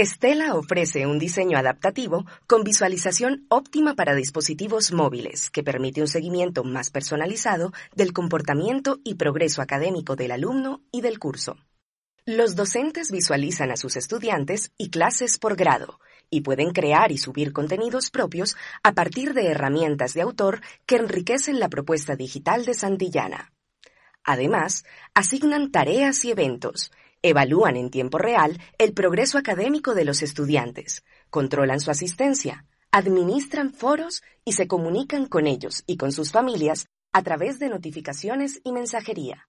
Estela ofrece un diseño adaptativo con visualización óptima para dispositivos móviles que permite un seguimiento más personalizado del comportamiento y progreso académico del alumno y del curso. Los docentes visualizan a sus estudiantes y clases por grado y pueden crear y subir contenidos propios a partir de herramientas de autor que enriquecen la propuesta digital de Santillana. Además, asignan tareas y eventos, evalúan en tiempo real el progreso académico de los estudiantes, controlan su asistencia, administran foros y se comunican con ellos y con sus familias a través de notificaciones y mensajería.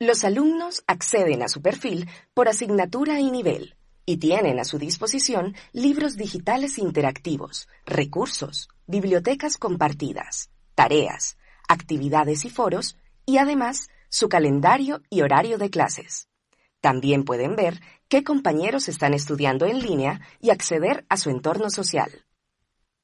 Los alumnos acceden a su perfil por asignatura y nivel y tienen a su disposición libros digitales interactivos, recursos, bibliotecas compartidas, tareas, actividades y foros y además su calendario y horario de clases. También pueden ver qué compañeros están estudiando en línea y acceder a su entorno social.